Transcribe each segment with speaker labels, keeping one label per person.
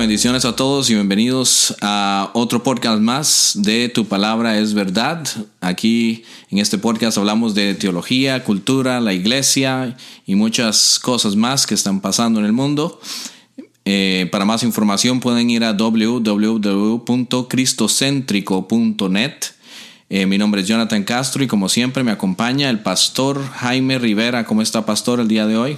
Speaker 1: bendiciones a todos y bienvenidos a otro podcast más de Tu Palabra es Verdad. Aquí en este podcast hablamos de teología, cultura, la iglesia y muchas cosas más que están pasando en el mundo. Eh, para más información pueden ir a www.cristocentrico.net. Eh, mi nombre es Jonathan Castro y como siempre me acompaña el pastor Jaime Rivera. ¿Cómo está, pastor, el día de hoy?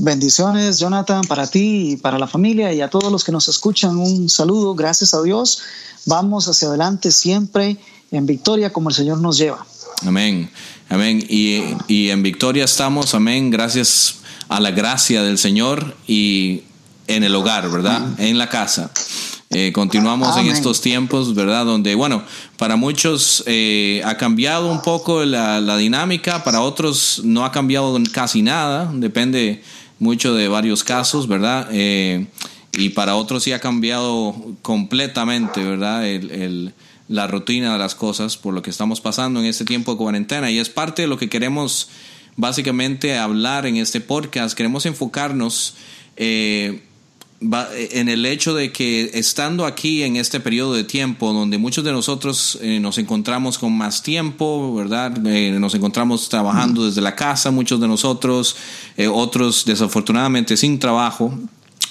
Speaker 2: Bendiciones, Jonathan, para ti y para la familia y a todos los que nos escuchan. Un saludo, gracias a Dios. Vamos hacia adelante siempre en victoria como el Señor nos lleva.
Speaker 1: Amén, amén. Y, y en victoria estamos, amén, gracias a la gracia del Señor y en el hogar, ¿verdad? En la casa. Eh, continuamos en estos tiempos, ¿verdad? Donde, bueno, para muchos eh, ha cambiado un poco la, la, dinámica, para otros no ha cambiado casi nada, depende mucho de varios casos, ¿verdad? Eh, y para otros sí ha cambiado completamente, ¿verdad? El, la rutina de las cosas por lo que estamos pasando en este tiempo de cuarentena. Y es parte de lo que queremos básicamente hablar en este podcast. Queremos enfocarnos eh, en el hecho de que estando aquí en este periodo de tiempo donde muchos de nosotros eh, nos encontramos con más tiempo, ¿verdad? Eh, nos encontramos trabajando desde la casa, muchos de nosotros, eh, otros desafortunadamente sin trabajo.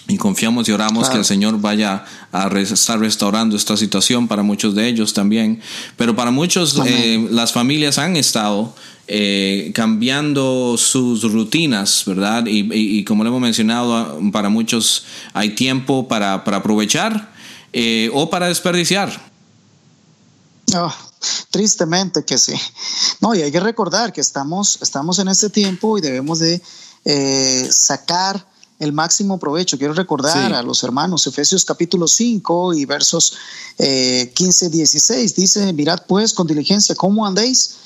Speaker 1: Y confiamos y oramos que el Señor vaya a estar restaurando esta situación para muchos de ellos también. Pero para muchos las familias han estado eh, cambiando sus rutinas, ¿verdad? Y, como lo hemos mencionado, para muchos hay tiempo para, aprovechar eh, o para desperdiciar.
Speaker 2: Oh, tristemente que sí. No, y hay que recordar que estamos, estamos en este tiempo y debemos de eh, sacar el máximo provecho. Quiero recordar a los hermanos Efesios capítulo 5 y versos 15, 16. Dice, mirad pues con diligencia cómo andéis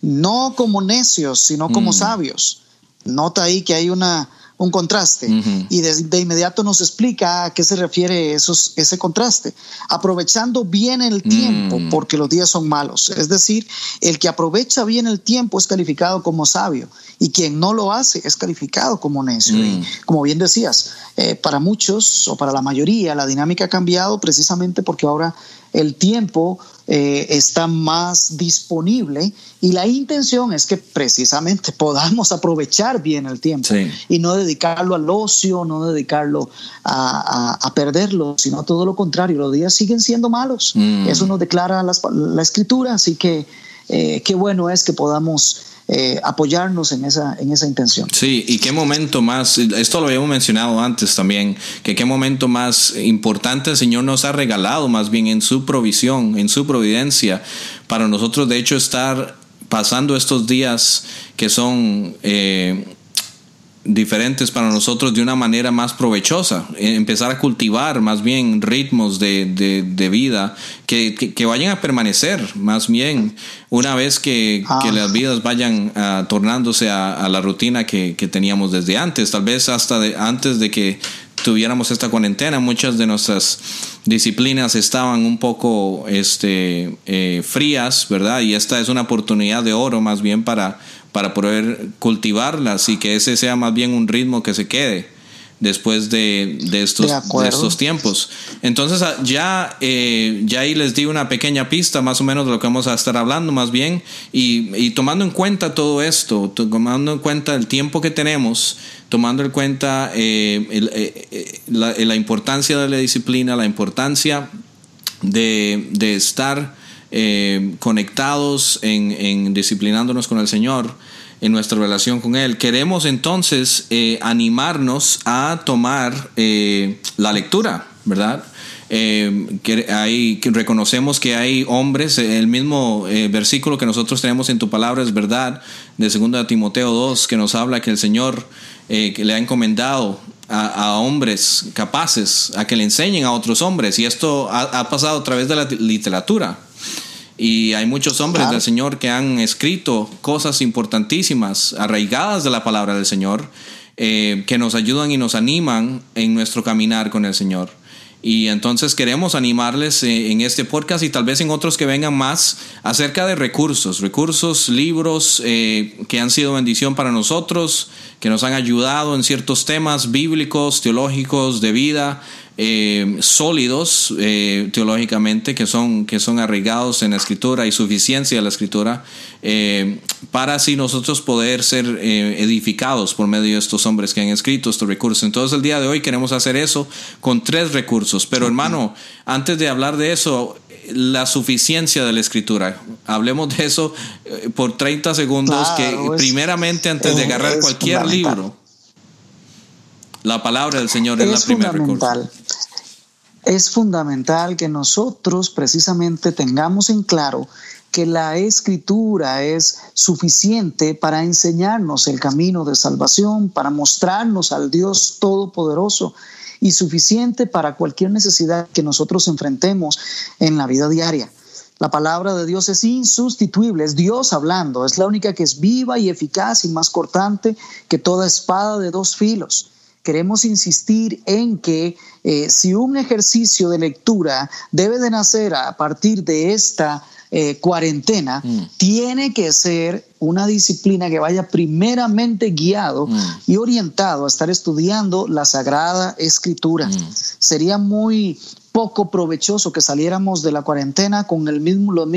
Speaker 2: no como necios, sino como mm. sabios. Nota ahí que hay una, un contraste y de, inmediato nos explica a qué se refiere esos, ese contraste. Aprovechando bien el tiempo mm. porque los días son malos. Es decir, el que aprovecha bien el tiempo es calificado como sabio y quien no lo hace es calificado como necio. Y mm. como bien decías, eh, para muchos o para la mayoría la dinámica ha cambiado precisamente porque ahora el tiempo eh, está más disponible y la intención es que precisamente podamos aprovechar bien el tiempo y no dedicarlo al ocio, no dedicarlo a, perderlo, sino todo lo contrario, los días siguen siendo malos. Mm. Eso nos declara la escritura, así que eh, qué bueno es que podamos eh, apoyarnos en esa, en esa intención.
Speaker 1: Sí, y qué momento más, esto lo habíamos mencionado antes también, que qué momento más importante el Señor nos ha regalado, más bien en su provisión, en su providencia, para nosotros de hecho estar pasando estos días que son... Eh, diferentes para nosotros de una manera más provechosa, eh, empezar a cultivar más bien ritmos de, de, vida que, que, vayan a permanecer, más bien una vez que, ah. que las vidas vayan uh, tornándose a, a, la rutina que, teníamos desde antes, tal vez hasta de, antes de que tuviéramos esta cuarentena, muchas de nuestras disciplinas estaban un poco este, eh, frías, ¿verdad? Y esta es una oportunidad de oro más bien para para poder cultivarlas y que ese sea más bien un ritmo que se quede después de, estos, estos tiempos. Entonces ah, ya, eh, ya ahí les di una pequeña pista más o menos de lo que vamos a estar hablando más bien y, tomando en cuenta todo esto, tomando en cuenta el tiempo que tenemos, tomando en cuenta eh, eh, la, importancia de la disciplina, la importancia de, de estar eh, conectados en, disciplinándonos con el Señor, en nuestra relación con Él. Queremos entonces eh, animarnos a tomar eh, la lectura, ¿verdad? que hay, reconocemos que hay hombres, el mismo versículo que nosotros tenemos en tu palabra es verdad, de 2 Timoteo 2, que nos habla que el Señor que le ha encomendado a, hombres capaces a que le enseñen a otros hombres, y esto ha pasado a través de la literatura. Y hay muchos hombres del Señor que han escrito cosas importantísimas, arraigadas de la palabra del Señor, eh, que nos ayudan y nos animan en nuestro caminar con el Señor. Y entonces queremos animarles eh, en este podcast y tal vez en otros que vengan más acerca de recursos, recursos, libros eh, que han sido bendición para nosotros, que nos han ayudado en ciertos temas bíblicos, teológicos, de vida, eh, sólidos eh, teológicamente, que son, que son arraigados en la escritura y suficiencia de la escritura, eh, para así nosotros poder ser edificados por medio de estos hombres que han escrito estos recursos. Entonces el día de hoy queremos hacer eso con tres recursos. Pero hermano, antes de hablar de eso, la suficiencia de la escritura. Hablemos de eso por 30 segundos, que primeramente antes de agarrar cualquier libro, la palabra del Señor es, la primera fundamental.
Speaker 2: Es fundamental que nosotros precisamente tengamos en claro que la escritura es suficiente para enseñarnos el camino de salvación, para mostrarnos al Dios Todopoderoso y suficiente para cualquier necesidad que nosotros enfrentemos en la vida diaria. La palabra de Dios es insustituible, es Dios hablando, es la única que es viva y eficaz y más cortante que toda espada de dos filos queremos insistir en que eh, si un ejercicio de lectura debe de nacer a partir de esta eh, cuarentena, mm. tiene que ser una disciplina que vaya primeramente guiado mm. y orientado a estar estudiando la Sagrada Escritura. Mm. Sería muy poco provechoso que saliéramos de la cuarentena con el mismo, los,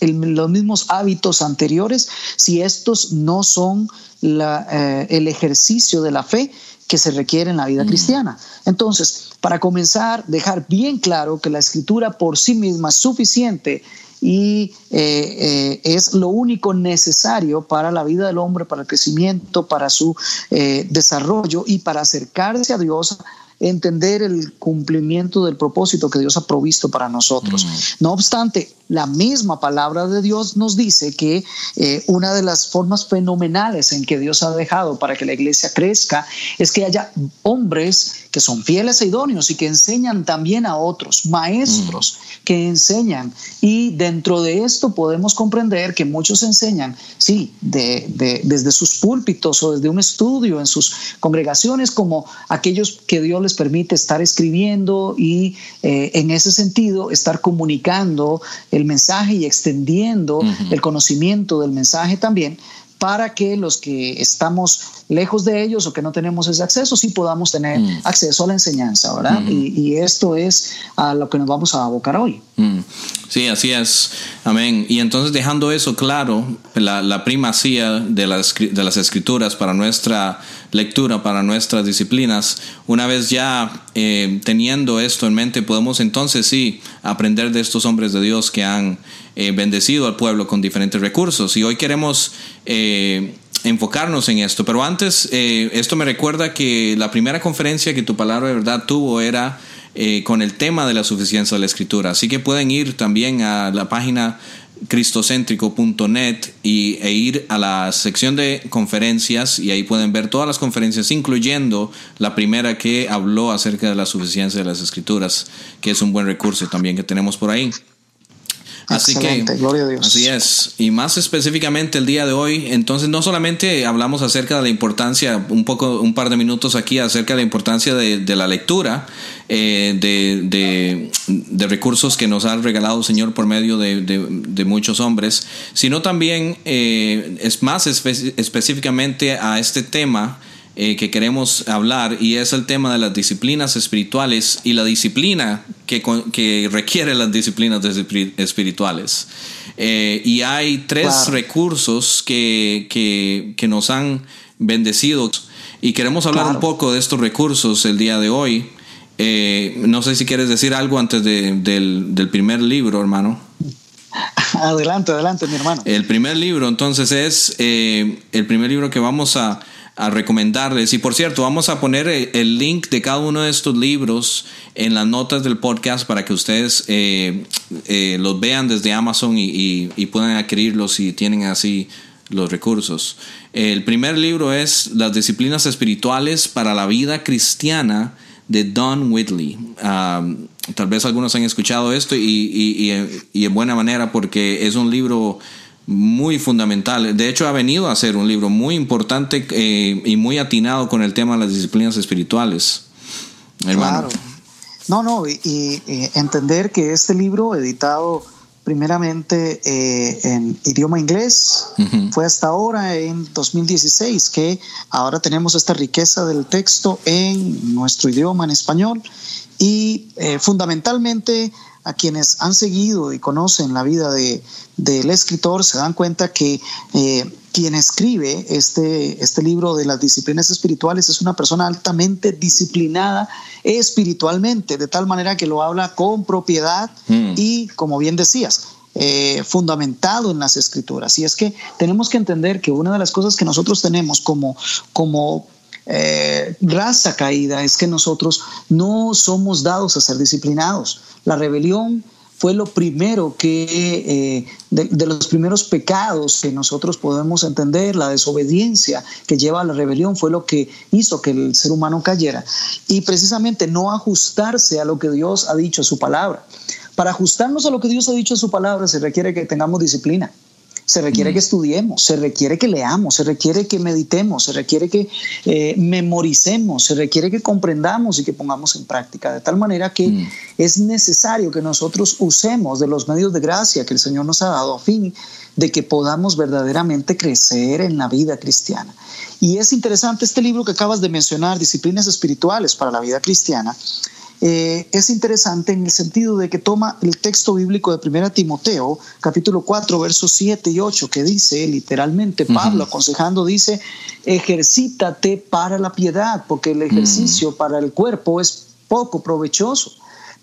Speaker 2: los mismos hábitos anteriores si estos no son eh, el ejercicio de la fe que se requiere en la vida mm. cristiana. Entonces, para comenzar, dejar bien claro que la escritura por sí misma es suficiente y eh, eh, es lo único necesario para la vida del hombre, para el crecimiento, para su eh, desarrollo y para acercarse a Dios entender el cumplimiento del propósito que Dios ha provisto para nosotros. Mm. No obstante, la misma palabra de Dios nos dice que eh, una de las formas fenomenales en que Dios ha dejado para que la iglesia crezca es que haya hombres que son fieles e idóneos y que enseñan también a otros, maestros mm. que enseñan. Y dentro de esto podemos comprender que muchos enseñan, sí, de, desde sus púlpitos o desde un estudio en sus congregaciones, como aquellos que Dios les permite estar escribiendo y eh, en ese sentido estar comunicando el mensaje y extendiendo el conocimiento del mensaje también para que los que estamos lejos de ellos o que no tenemos ese acceso, sí podamos tener mm. acceso a la enseñanza, ¿verdad? y, esto es a lo que nos vamos a abocar hoy.
Speaker 1: Mm. Sí, así es. Amén. Y entonces dejando eso claro, la, primacía de las, de las escrituras para nuestra lectura, para nuestras disciplinas, una vez ya eh, teniendo esto en mente, podemos entonces sí aprender de estos hombres de Dios que han eh, bendecido al pueblo con diferentes recursos. Y hoy queremos eh, enfocarnos en esto. Pero antes, eh, esto me recuerda que la primera conferencia que tu palabra de verdad tuvo era con el tema de la suficiencia de la escritura. Así que pueden ir también a la página cristocéntrico.net y, e ir a la sección de conferencias y ahí pueden ver todas las conferencias, incluyendo la primera que habló acerca de la suficiencia de las escrituras, que es un buen recurso también que tenemos por ahí. Así que,
Speaker 2: gloria a Dios.
Speaker 1: Así es. Y más específicamente el día de hoy, entonces no solamente hablamos acerca de la importancia, un poco, un par de minutos aquí acerca de la importancia de, la lectura, eh, de, de, recursos que nos ha regalado el Señor por medio de, muchos hombres, sino también eh, es más específicamente a este tema eh, que queremos hablar y es el tema de las disciplinas espirituales y la disciplina que, que requiere las disciplinas espirituales. Eh, y hay tres recursos que, que, nos han bendecido y queremos hablar un poco de estos recursos el día de hoy. Eh, no sé si quieres decir algo antes del, del primer libro, hermano.
Speaker 2: Adelante, adelante, mi hermano.
Speaker 1: El primer libro, entonces, es el primer libro que vamos a, a recomendarles. Y por cierto, vamos a poner el link de cada uno de estos libros en las notas del podcast para que ustedes eh, eh, los vean desde Amazon y, puedan adquirirlos si tienen así los recursos. El primer libro es Las disciplinas espirituales para la vida cristiana de Don Whitley. tal vez algunos han escuchado esto y, y, en buena manera porque es un libro muy fundamental. De hecho, ha venido a ser un libro muy importante eh, y muy atinado con el tema de las disciplinas espirituales.
Speaker 2: Claro. No, no, y, entender que este libro, editado primeramente eh, en idioma inglés, fue hasta ahora en 2016 que ahora tenemos esta riqueza del texto en nuestro idioma, en español, y eh, fundamentalmente a quienes han seguido y conocen la vida de, del escritor se dan cuenta que eh, quien escribe este, este libro de las disciplinas espirituales es una persona altamente disciplinada espiritualmente, de tal manera que lo habla con propiedad mm. y, como bien decías, eh, fundamentado en las escrituras. Y es que tenemos que entender que una de las cosas que nosotros tenemos como, como eh, raza caída es que nosotros no somos dados a ser disciplinados. La rebelión fue lo primero que, eh, de, los primeros pecados que nosotros podemos entender, la desobediencia que lleva a la rebelión fue lo que hizo que el ser humano cayera. Y precisamente no ajustarse a lo que Dios ha dicho en su palabra. Para ajustarnos a lo que Dios ha dicho en su palabra se requiere que tengamos disciplina se requiere que estudiemos, se requiere que leamos, se requiere que meditemos, se requiere que eh, memoricemos, se requiere que comprendamos y que pongamos en práctica, de tal manera que mm. es necesario que nosotros usemos de los medios de gracia que el Señor nos ha dado a fin de que podamos verdaderamente crecer en la vida cristiana. Y es interesante este libro que acabas de mencionar, Disciplinas Espirituales para la Vida Cristiana, eh, es interesante en el sentido de que toma el texto bíblico de 1 Timoteo, capítulo 4, versos 7 y 8, que dice literalmente, Pablo aconsejando, dice, ejercítate para la piedad, porque el ejercicio mm. para el cuerpo es poco provechoso,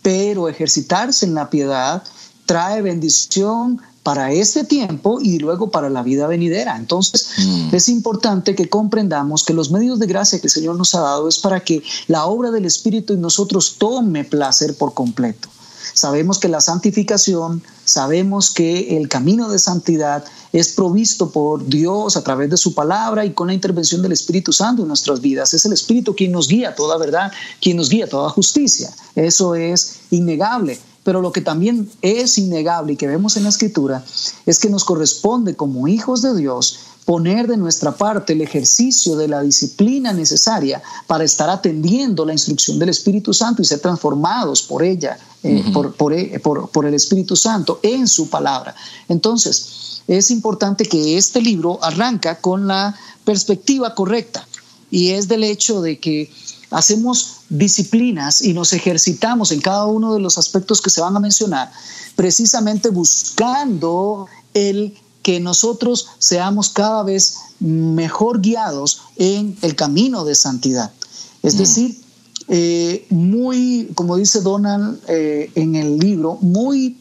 Speaker 2: pero ejercitarse en la piedad trae bendición para este tiempo y luego para la vida venidera. Entonces, mm. es importante que comprendamos que los medios de gracia que el Señor nos ha dado es para que la obra del Espíritu en nosotros tome placer por completo. Sabemos que la santificación, sabemos que el camino de santidad es provisto por Dios a través de su palabra y con la intervención del Espíritu Santo en nuestras vidas. Es el Espíritu quien nos guía toda verdad, quien nos guía toda justicia. Eso es innegable. Pero lo que también es innegable y que vemos en la escritura es que nos corresponde como hijos de Dios poner de nuestra parte el ejercicio de la disciplina necesaria para estar atendiendo la instrucción del Espíritu Santo y ser transformados por ella, eh, por, por, por el Espíritu Santo en su palabra. Entonces, es importante que este libro arranca con la perspectiva correcta y es del hecho de que hacemos disciplinas y nos ejercitamos en cada uno de los aspectos que se van a mencionar, precisamente buscando el que nosotros seamos cada vez mejor guiados en el camino de santidad. Es mm. decir, eh, muy, como dice Donald eh, en el libro, muy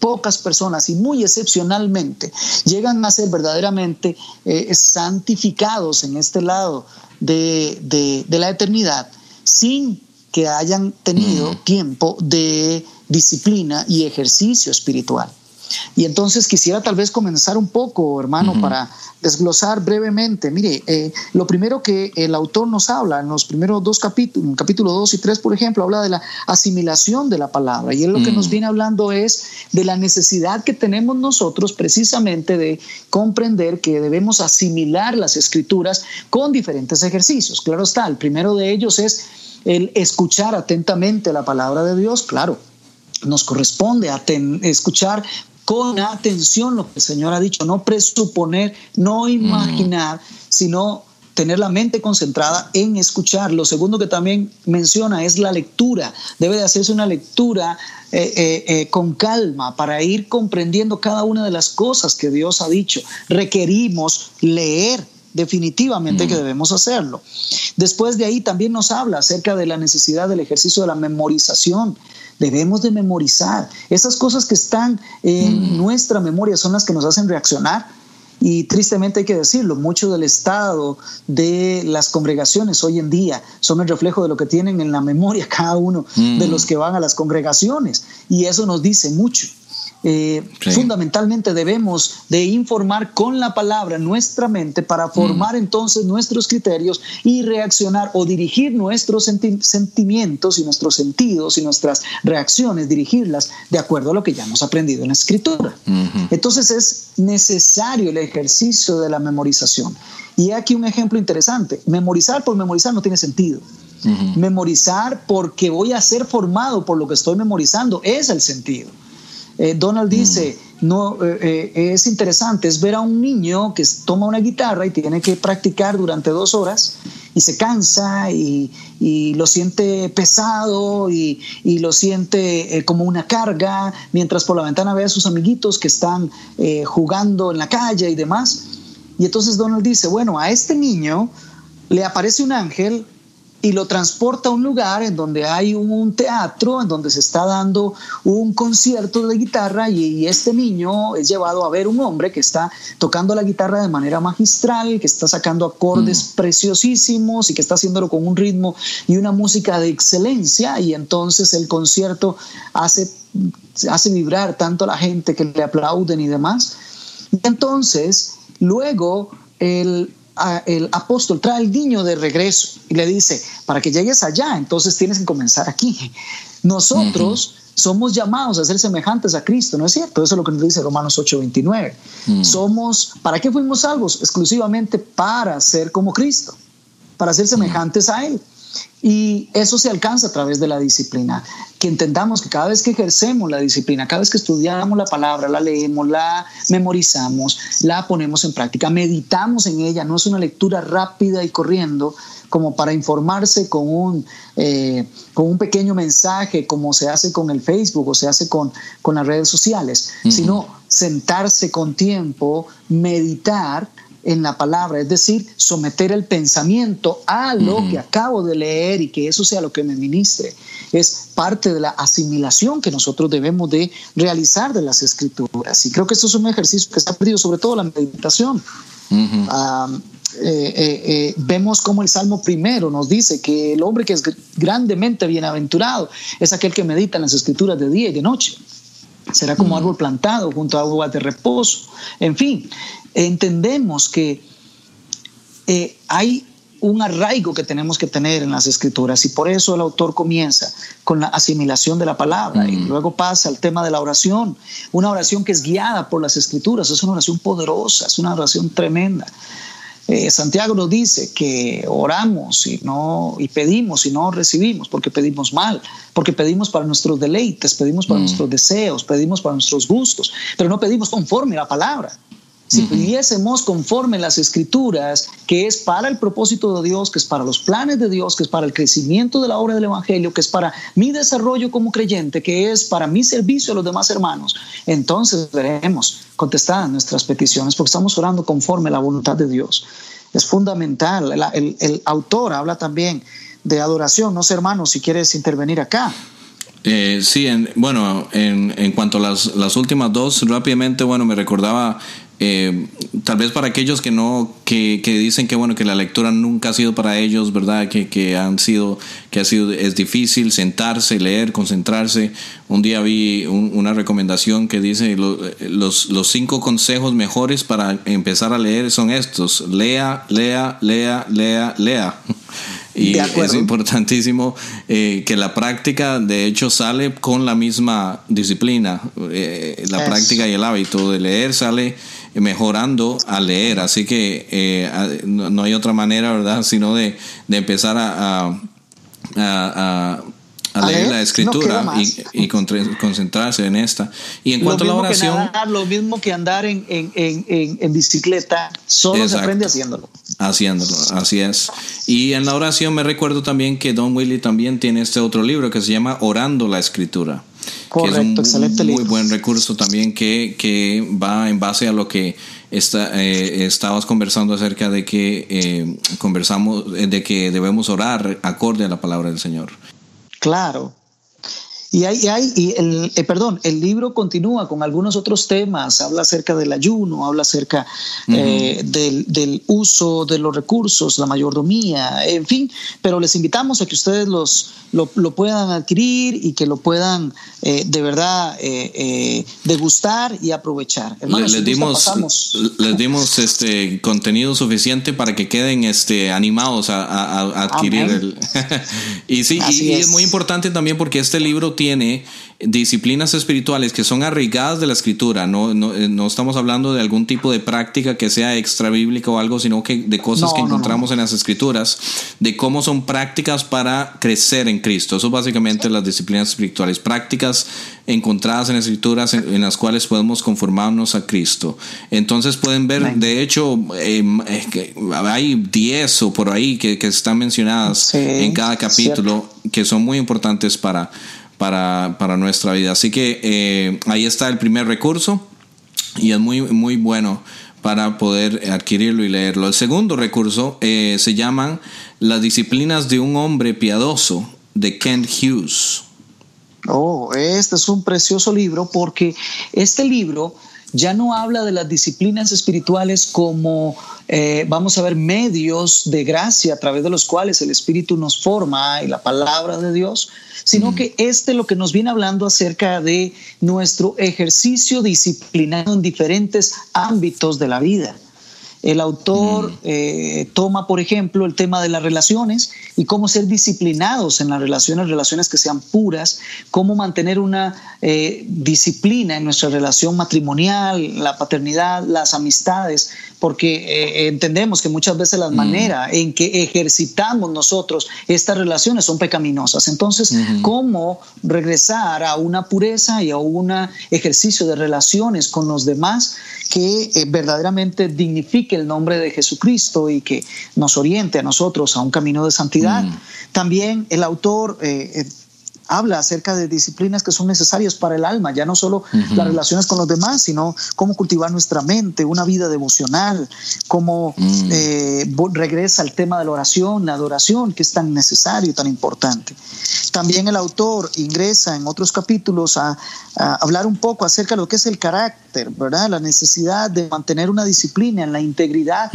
Speaker 2: pocas personas y muy excepcionalmente llegan a ser verdaderamente eh, santificados en este lado de, la eternidad sin que hayan tenido tiempo de disciplina y ejercicio espiritual. Y entonces quisiera tal vez comenzar un poco, hermano, para desglosar brevemente. Mire, eh, lo primero que el autor nos habla en los primeros dos capítulos, en capítulo 2 y 3, por ejemplo, habla de la asimilación de la palabra. Y él lo que nos mm. viene hablando es de la necesidad que tenemos nosotros precisamente de comprender que debemos asimilar las escrituras con diferentes ejercicios. Claro está, el primero de ellos es el escuchar atentamente la palabra de Dios, claro, nos corresponde escuchar con atención lo que el Señor ha dicho, no presuponer, no imaginar, sino tener la mente concentrada en escuchar. Lo segundo que también menciona es la lectura. Debe de hacerse una lectura eh, eh, eh, con calma para ir comprendiendo cada una de las cosas que Dios ha dicho. Requerimos leer. Definitivamente que debemos hacerlo. Después de ahí también nos habla acerca de la necesidad del ejercicio de la memorización. Debemos de memorizar. Esas cosas que están en mm. nuestra memoria son las que nos hacen reaccionar. Y tristemente hay que decirlo, mucho del estado de las congregaciones hoy en día son el reflejo de lo que tienen en la memoria cada uno de mm. los que van a las congregaciones. Y eso nos dice mucho. Eh, fundamentalmente debemos de informar con la palabra nuestra mente para mm. formar entonces nuestros criterios y reaccionar o dirigir nuestros sentimientos y nuestros sentidos y nuestras reacciones, dirigirlas de acuerdo a lo que ya hemos aprendido en la escritura. Entonces es necesario el ejercicio de la memorización. Y aquí un ejemplo interesante. Memorizar por memorizar no tiene sentido. Memorizar porque voy a ser formado por lo que estoy memorizando, es el sentido. Eh, Donald dice, mm. no, eh, eh, es interesante, es ver a un niño que toma una guitarra y tiene que practicar durante dos horas y se cansa y, lo siente pesado y, lo siente como una carga, mientras por la ventana ve a sus amiguitos que están jugando en la calle y demás. Y entonces Donald dice, bueno, a este niño le aparece un ángel y lo transporta a un lugar en donde hay un teatro, en donde se está dando un concierto de guitarra y, este niño es llevado a ver un hombre que está tocando la guitarra de manera magistral, que está sacando acordes mm. preciosísimos y que está haciéndolo con un ritmo y una música de excelencia y entonces el concierto hace, hace vibrar tanto a la gente que le aplauden y demás. Y entonces, luego, el el apóstol trae al niño de regreso y le dice, para que llegues allá, entonces tienes que comenzar aquí. Nosotros somos llamados a ser semejantes a Cristo, ¿no es cierto? Eso es lo que nos dice Romanos 8:29. Mm. Somos, ¿para qué fuimos salvos? Exclusivamente para ser como Cristo, para ser semejantes a Él. Y eso se alcanza a través de la disciplina. Que entendamos que cada vez que ejercemos la disciplina, cada vez que estudiamos la palabra, la leemos, la memorizamos, la ponemos en práctica, meditamos en ella, no es una lectura rápida y corriendo como para informarse con un, eh, con un pequeño mensaje, como se hace con el Facebook o se hace con, con las redes sociales, sino sentarse con tiempo, meditar en la palabra, es decir, someter el pensamiento a lo que acabo de leer y que eso sea lo que me ministre. Es parte de la asimilación que nosotros debemos de realizar de las escrituras. Y creo que esto es un ejercicio que está perdido, sobre todo la meditación. Eh, eh, eh, vemos como el Salmo primero nos dice que el hombre que es grandemente bienaventurado es aquel que medita en las escrituras de día y de noche. Será como árbol plantado junto a aguas de reposo. En fin, entendemos que eh, hay un arraigo que tenemos que tener en las escrituras y por eso el autor comienza con la asimilación de la palabra y mm. luego pasa al tema de la oración, una oración que es guiada por las escrituras, es una oración poderosa, es una oración tremenda. Eh, Santiago nos dice que oramos y, no, y pedimos y no recibimos porque pedimos mal, porque pedimos para nuestros deleites, pedimos para mm. nuestros deseos, pedimos para nuestros gustos, pero no pedimos conforme a la palabra. Si pidiésemos conforme las escrituras, que es para el propósito de Dios, que es para los planes de Dios, que es para el crecimiento de la obra del Evangelio, que es para mi desarrollo como creyente, que es para mi servicio a los demás hermanos, entonces veremos contestadas nuestras peticiones, porque estamos orando conforme a la voluntad de Dios. Es fundamental. El, autor habla también de adoración. No sé, hermano, si quieres intervenir acá.
Speaker 1: Eh, sí, bueno, en, en, cuanto a las, las, últimas dos, rápidamente, bueno, me recordaba eh, tal vez para aquellos que no, que, que, dicen que bueno, que la lectura nunca ha sido para ellos, ¿verdad? Que, que han sido, que ha sido, es difícil sentarse, leer, concentrarse. Un día vi una recomendación que dice los, los cinco consejos mejores para empezar a leer son estos. Lea, lea, lea, lea, lea. Y es importantísimo eh, que la práctica, de hecho, sale con la misma disciplina. Eh, la práctica y el hábito de leer sale mejorando al leer. Así que eh, no, hay otra manera, ¿verdad?, sino de, de empezar a, a, a leer la escritura y, concentrarse en esta. Y en cuanto a la oración...
Speaker 2: lo mismo que andar en, en, en, en bicicleta, solo se aprende haciéndolo.
Speaker 1: Haciéndolo, así es. Y en la oración me recuerdo también que Don Willy también tiene este otro libro que se llama Orando la Escritura.
Speaker 2: Correcto, que es un excelente
Speaker 1: muy buen recurso también que, que, va en base a lo que está, eh, estabas conversando acerca de que eh, conversamos de que debemos orar acorde a la palabra del Señor.
Speaker 2: Claro, y hay, hay y el, eh, perdón, el libro continúa con algunos otros temas, habla acerca del ayuno, habla acerca eh, del, del, uso de los recursos, la mayordomía, en fin, pero les invitamos a que ustedes los, lo, lo puedan adquirir y que lo puedan eh, de verdad degustar y aprovechar.
Speaker 1: Hermanos, les, dimos, les dimos este contenido suficiente para que queden este, animados a, a, adquirir el... y sí, y, es muy importante también porque este libro tiene tiene disciplinas espirituales que son arraigadas de la escritura, no, no, eh, no, estamos hablando de algún tipo de práctica que sea extra bíblica o algo, sino que de cosas que encontramos en las escrituras, de cómo son prácticas para crecer en Cristo. Eso básicamente las disciplinas espirituales, prácticas encontradas en escrituras en, las cuales podemos conformarnos a Cristo. Entonces pueden ver, de hecho, em, eh, hay 10 o por ahí que, que están mencionadas en cada capítulo que son muy importantes para para, nuestra vida. Así que eh, ahí está el primer recurso y es muy, muy bueno para poder adquirirlo y leerlo. El segundo recurso eh, se llaman Las disciplinas de un hombre piadoso de Kent Hughes.
Speaker 2: Oh, este es un precioso libro porque este libro ya no habla de las disciplinas espirituales como, eh, vamos a ver, medios de gracia a través de los cuales el Espíritu nos forma y la palabra de Dios, sino que este lo que nos viene hablando acerca de nuestro ejercicio disciplinado en diferentes ámbitos de la vida. El autor mm. eh, toma, por ejemplo, el tema de las relaciones y cómo ser disciplinados en las relaciones, relaciones que sean puras, cómo mantener una eh, disciplina en nuestra relación matrimonial, la paternidad, las amistades, porque eh, entendemos que muchas veces la mm. manera en que ejercitamos nosotros estas relaciones son pecaminosas. Entonces, ¿cómo regresar a una pureza y a un ejercicio de relaciones con los demás que verdaderamente dignifique el nombre de Jesucristo y que nos oriente a nosotros a un camino de santidad. Mm. También el autor eh, eh, habla acerca de disciplinas que son necesarias para el alma, ya no solo las relaciones con los demás, sino cómo cultivar nuestra mente, una vida devocional, cómo mm. eh, regresa al tema de la oración, la adoración, que es tan necesario y tan importante. También el autor ingresa en otros capítulos a, hablar un poco acerca de lo que es el carácter, ¿verdad? La necesidad de mantener una disciplina en la integridad,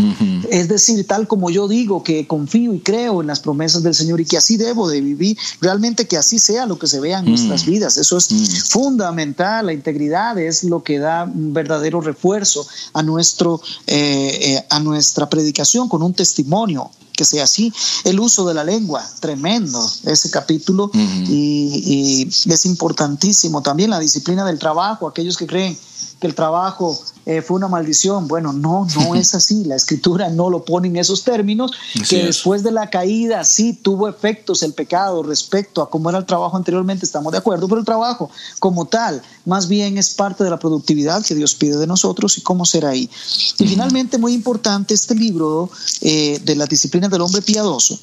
Speaker 2: es decir, tal como yo digo que confío y creo en las promesas del Señor y que así debo de vivir, realmente que así sea lo que se vea en nuestras mm. vidas. Eso es mm. fundamental. La integridad es lo que da un verdadero refuerzo a, nuestro, eh, eh, a nuestra predicación con un testimonio que sea así. El uso de la lengua, tremendo ese capítulo y, es importantísimo. También la disciplina del trabajo, aquellos que creen que el trabajo eh, fue una maldición. Bueno, no, no es así. La escritura no lo pone en esos términos, que después de la caída sí tuvo efectos el pecado respecto a cómo era el trabajo anteriormente, estamos de acuerdo, pero el trabajo como tal, más bien es parte de la productividad que Dios pide de nosotros y cómo será ahí. Y finalmente, muy importante, este libro eh, de las disciplinas del hombre piadoso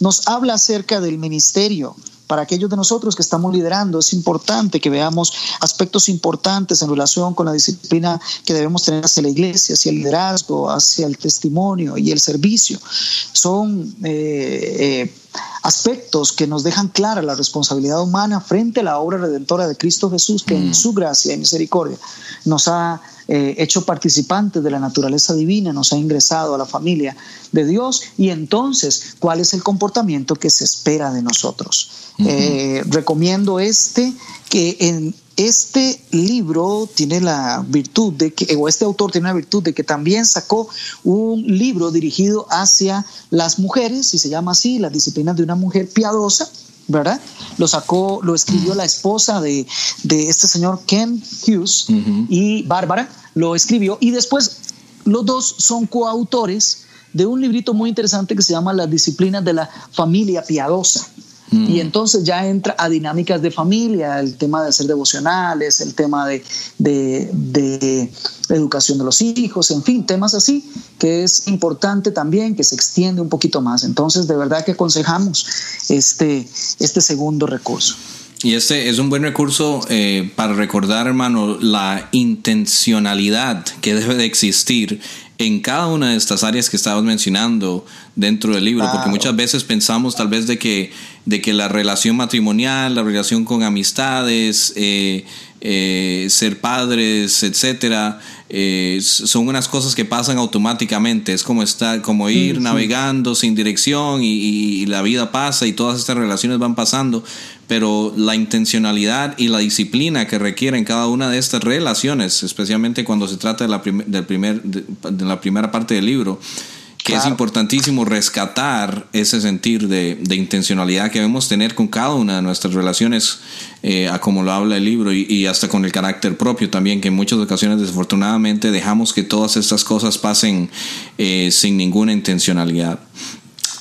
Speaker 2: nos habla acerca del ministerio para aquellos de nosotros que estamos liderando, es importante que veamos aspectos importantes en relación con la disciplina que debemos tener hacia la iglesia, hacia el liderazgo, hacia el testimonio y el servicio. Son eh, eh, aspectos que nos dejan clara la responsabilidad humana frente a la obra redentora de Cristo Jesús, que en mm. su gracia y misericordia nos ha eh, hecho participantes de la naturaleza divina, nos ha ingresado a la familia de Dios y entonces, ¿cuál es el comportamiento que se espera de nosotros? Eh, recomiendo este, que en este libro tiene la virtud de que, o este autor tiene la virtud de que también sacó un libro dirigido hacia las mujeres, y se llama así, las disciplinas de una mujer piadosa, ¿verdad? Lo sacó, lo escribió la esposa de, este señor Ken Hughes y Bárbara, lo escribió y después los dos son coautores de un librito muy interesante que se llama Las disciplinas de la familia piadosa. Mm. Y entonces ya entra a dinámicas de familia, el tema de ser devocionales, el tema de, de, educación de los hijos, en fin, temas así, que es importante también que se extiende un poquito más. Entonces, de verdad que aconsejamos este, este segundo recurso.
Speaker 1: Y este es un buen recurso eh, para recordar, hermano, la intencionalidad que debe de existir en cada una de estas áreas que estabas mencionando dentro del libro, porque muchas veces pensamos tal vez de que, de que la relación matrimonial, la relación con amistades, eh, eh, ser padres, etcétera, eh, son unas cosas que pasan automáticamente. Es como estar, como ir navegando sin dirección y, la vida pasa y todas estas relaciones van pasando. Pero la intencionalidad y la disciplina que requieren cada una de estas relaciones, especialmente cuando se trata de la, del primer, de la primera parte del libro, que es importantísimo rescatar ese sentir de, intencionalidad que debemos tener con cada una de nuestras relaciones, eh, a como lo habla el libro, y, hasta con el carácter propio también, que en muchas ocasiones desafortunadamente dejamos que todas estas cosas pasen eh, sin ninguna intencionalidad.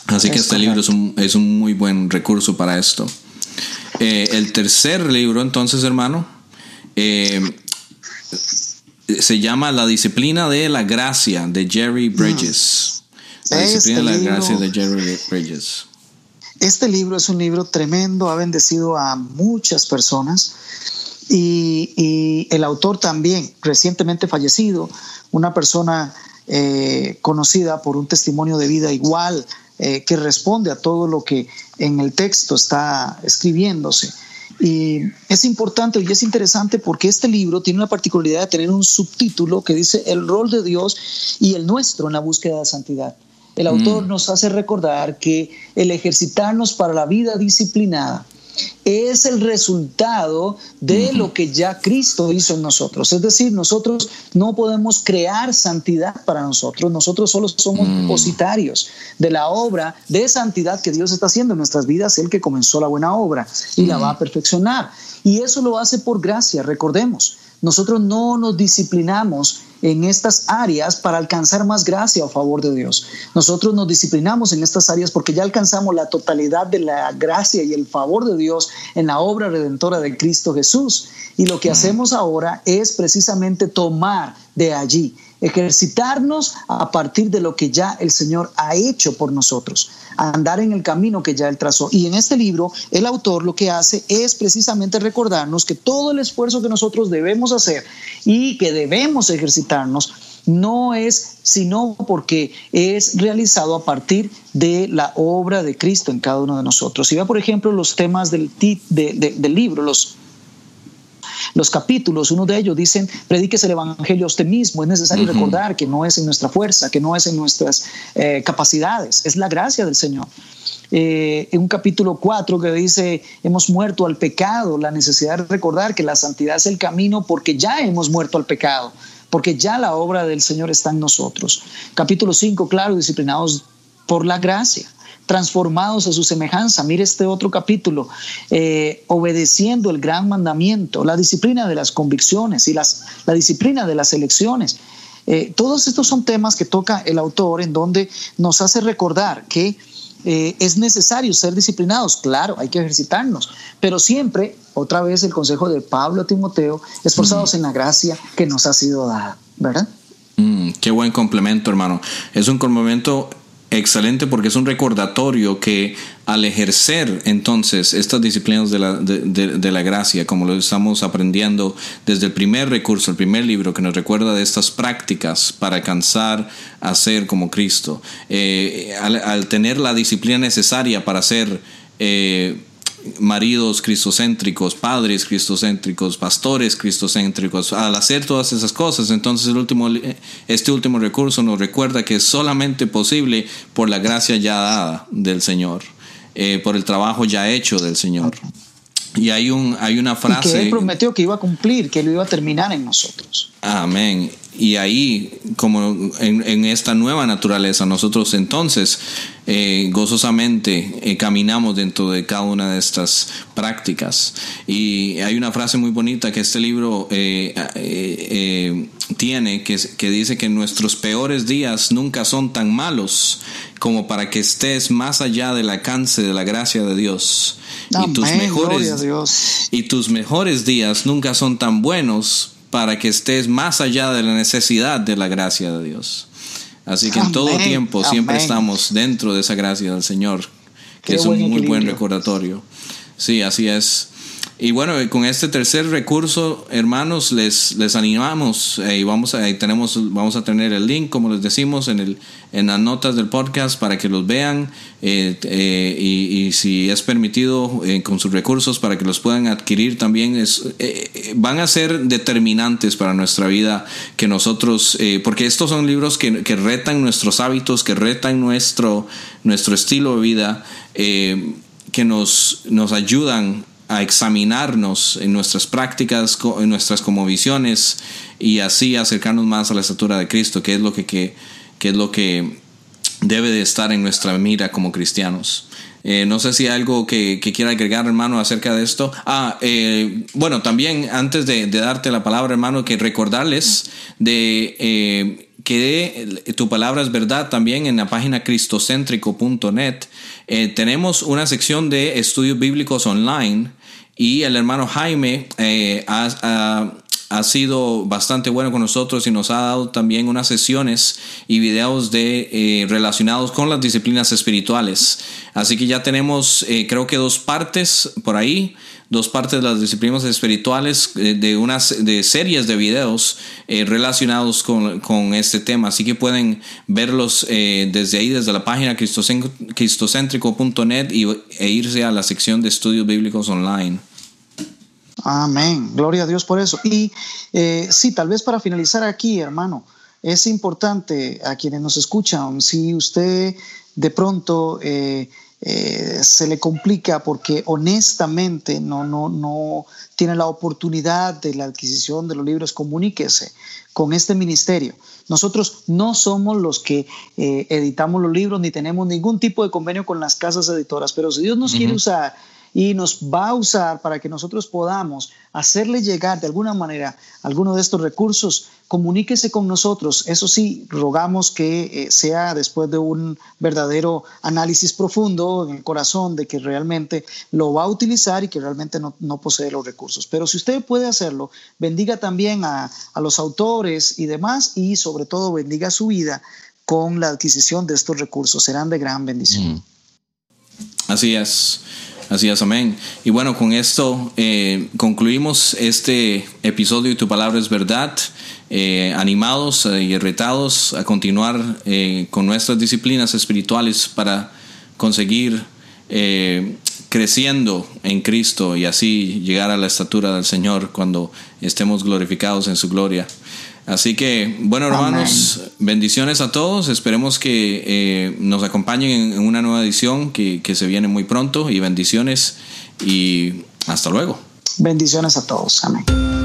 Speaker 1: Así que este libro es un, es un, muy buen recurso para esto. Eh, el tercer libro, entonces, hermano, se llama La disciplina de la gracia de Jerry Bridges.
Speaker 2: Este, este libro es un libro tremendo, ha bendecido a muchas personas y, el autor también, recientemente fallecido, una persona eh, conocida por un testimonio de vida igual, eh, que responde a todo lo que en el texto está escribiéndose. Y es importante y es interesante porque este libro tiene la particularidad de tener un subtítulo que dice el rol de Dios y el nuestro en la búsqueda de santidad. El autor mm. nos hace recordar que el ejercitarnos para la vida disciplinada es el resultado de lo que ya Cristo hizo en nosotros. Es decir, nosotros no podemos crear santidad para nosotros, nosotros solo somos mm. depositarios de la obra de santidad que Dios está haciendo en nuestras vidas, el que comenzó la buena obra y la va a perfeccionar. Y eso lo hace por gracia, recordemos. Nosotros no nos disciplinamos en estas áreas para alcanzar más gracia a favor de Dios. Nosotros nos disciplinamos en estas áreas porque ya alcanzamos la totalidad de la gracia y el favor de Dios en la obra redentora de Cristo Jesús. Y lo que hacemos ahora es precisamente tomar de allí ejercitarnos a partir de lo que ya el Señor ha hecho por nosotros, andar en el camino que ya Él trazó. Y en este libro, el autor lo que hace es precisamente recordarnos que todo el esfuerzo que nosotros debemos hacer y que debemos ejercitarnos, no es sino porque es realizado a partir de la obra de Cristo en cada uno de nosotros. Si ve, por ejemplo, los temas del, del libro, los los capítulos, uno de ellos dicen, predíquese el Evangelio a usted mismo. Es necesario recordar que no es en nuestra fuerza, que no es en nuestras eh, capacidades, es la gracia del Señor. Eh, en un capítulo 4 que dice, hemos muerto al pecado, la necesidad de recordar que la santidad es el camino porque ya hemos muerto al pecado, porque ya la obra del Señor está en nosotros. Capítulo 5, claro, disciplinados por la gracia transformados a su semejanza. Mire este otro capítulo, eh, obedeciendo el gran mandamiento, la disciplina de las convicciones y las, la disciplina de las elecciones. Eh, todos estos son temas que toca el autor en donde nos hace recordar que eh, es necesario ser disciplinados, claro, hay que ejercitarnos, pero siempre, otra vez el consejo de Pablo a Timoteo, esforzados en la gracia que nos ha sido dada, ¿verdad?
Speaker 1: Mm, qué buen complemento, hermano. Es un complemento excelente porque es un recordatorio que al ejercer entonces estas disciplinas de la, de, la, gracia, como lo estamos aprendiendo desde el primer recurso, el primer libro que nos recuerda de estas prácticas para alcanzar a ser como Cristo, eh, al, tener la disciplina necesaria para ser... Eh, maridos cristocéntricos, padres cristocéntricos, pastores cristocéntricos, al hacer todas esas cosas, entonces el último, este último recurso nos recuerda que es solamente posible por la gracia ya dada del Señor, eh, por el trabajo ya hecho del Señor. Y hay, un, hay una frase...
Speaker 2: que Él prometió que iba a cumplir, que lo iba a terminar en nosotros.
Speaker 1: Amén. Y ahí, como en, esta nueva naturaleza, nosotros entonces eh, gozosamente eh, caminamos dentro de cada una de estas prácticas. Y hay una frase muy bonita que este libro eh, tiene, que, que dice que nuestros peores días nunca son tan malos como para que estés más allá del alcance de la gracia de Dios. y tus mejores y tus mejores días nunca son tan buenos para que estés más allá de la necesidad de la gracia de Dios. Así que en todo tiempo siempre estamos dentro de esa gracia del Señor, que es un muy buen recordatorio. Sí, así es. Y bueno, con este tercer recurso, hermanos, les, les animamos eh, y vamos a, tenemos, vamos a tener el link, como les decimos, en, el, en las notas del podcast para que los vean eh, eh, y, si es permitido con sus recursos para que los puedan adquirir también. Es, van a ser determinantes para nuestra vida que nosotros, porque estos son libros que, que, retan nuestros hábitos, que retan nuestro, nuestro estilo de vida, que nos, nos ayudan a examinarnos en nuestras prácticas, en nuestras visiones y así acercarnos más a la estatura de Cristo, que es lo que, que, es lo que debe de estar en nuestra mira como cristianos. Eh, no sé si hay algo que, quiera agregar, hermano, acerca de esto. Ah, eh, bueno, también antes de, darte la palabra, hermano, que recordarles de eh, que tu palabra es verdad también en la página cristocéntrico.net. tenemos una sección de estudios bíblicos online y el hermano Jaime ha ha sido bastante bueno con nosotros y nos ha dado también unas sesiones y videos de, eh, relacionados con las disciplinas espirituales. Así que ya tenemos eh, creo que dos partes por ahí, dos partes de las disciplinas espirituales eh, de unas de series de videos relacionados con, con, este tema. Así que pueden verlos desde ahí, desde la página cristocéntrico.net e irse a la sección de estudios bíblicos online.
Speaker 2: Amén. Gloria a Dios por eso. Y eh, sí, tal vez para finalizar aquí, hermano, es importante a quienes nos escuchan, si usted de pronto eh, eh, se le complica porque honestamente no, no, no tiene la oportunidad de la adquisición de los libros, comuníquese con este ministerio. Nosotros no somos los que editamos los libros ni tenemos ningún tipo de convenio con las casas editoras, pero si Dios nos quiere usar y nos va a usar para que nosotros podamos hacerle llegar de alguna manera alguno de estos recursos, comuníquese con nosotros. Eso sí, rogamos que eh, sea después de un verdadero análisis profundo en el corazón de que realmente lo va a utilizar y que realmente no, posee los recursos. Pero si usted puede hacerlo, bendiga también a, los autores y demás y sobre todo bendiga su vida con la adquisición de estos recursos. Serán de gran bendición. Mm.
Speaker 1: Así es. Así es, amén. Y bueno, con esto eh, concluimos este episodio y tu palabra es verdad. Eh, animados eh, y retados a continuar con nuestras disciplinas espirituales para conseguir creciendo en Cristo y así llegar a la estatura del Señor cuando estemos glorificados en su gloria. Así que, bueno, hermanos, bendiciones a todos. Esperemos que eh, nos acompañen en, una nueva edición que, que se viene muy pronto y bendiciones y hasta luego.
Speaker 2: Bendiciones a todos. Amén.